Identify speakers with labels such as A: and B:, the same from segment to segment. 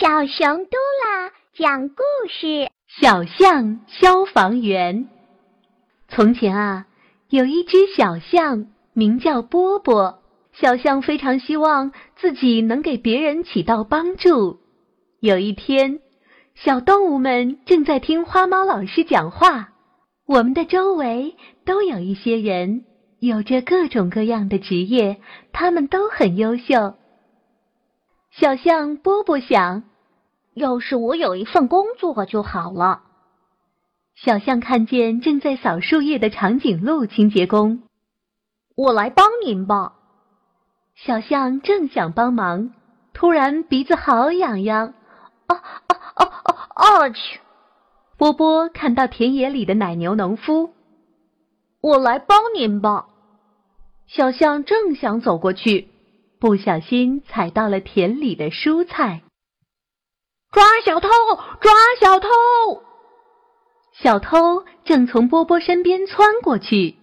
A: 小熊嘟啦讲故事：
B: 小象消防员。从前啊，有一只小象，名叫波波。小象非常希望自己能给别人起到帮助。有一天，小动物们正在听花猫老师讲话。我们的周围都有一些人，有着各种各样的职业，他们都很优秀。小象波波想，
A: 要是我有一份工作就好了。
B: 小象看见正在扫树叶的长颈鹿清洁工，
A: 我来帮您吧。
B: 小象正想帮忙，突然鼻子好痒痒，啊啊啊啊啊！去！波波看到田野里的奶牛农夫，
A: 我来帮您吧。
B: 小象正想走过去。不小心踩到了田里的蔬菜，
A: 小偷！抓小偷！
B: 小偷正从波波身边窜过去。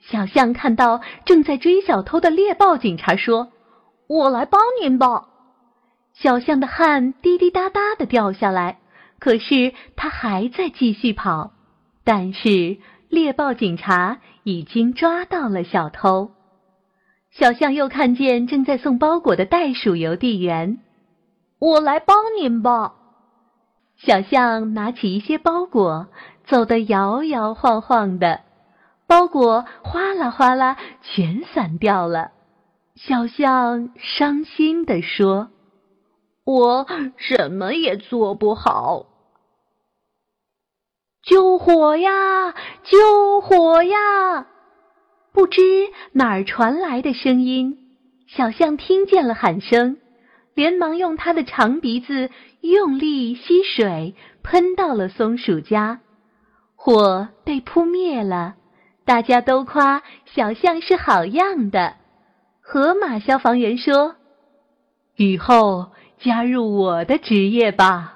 B: 小象看到正在追小偷的猎豹警察，说：“
A: 我来帮您吧。”
B: 小象的汗滴滴答答的掉下来，可是他还在继续跑。但是猎豹警察已经抓到了小偷。小象又看见正在送包裹的袋鼠邮递员，
A: 我来帮您吧。
B: 小象拿起一些包裹，走得摇摇晃晃的，包裹哗啦哗啦全散掉了。小象伤心地说：“
A: 我什么也做不好。”
B: 救火呀！救火呀！不知哪儿传来的声音，小象听见了喊声，连忙用他的长鼻子用力吸水，喷到了松鼠家，火被扑灭了。大家都夸小象是好样的。河马消防员说：“以后加入我的职业吧。”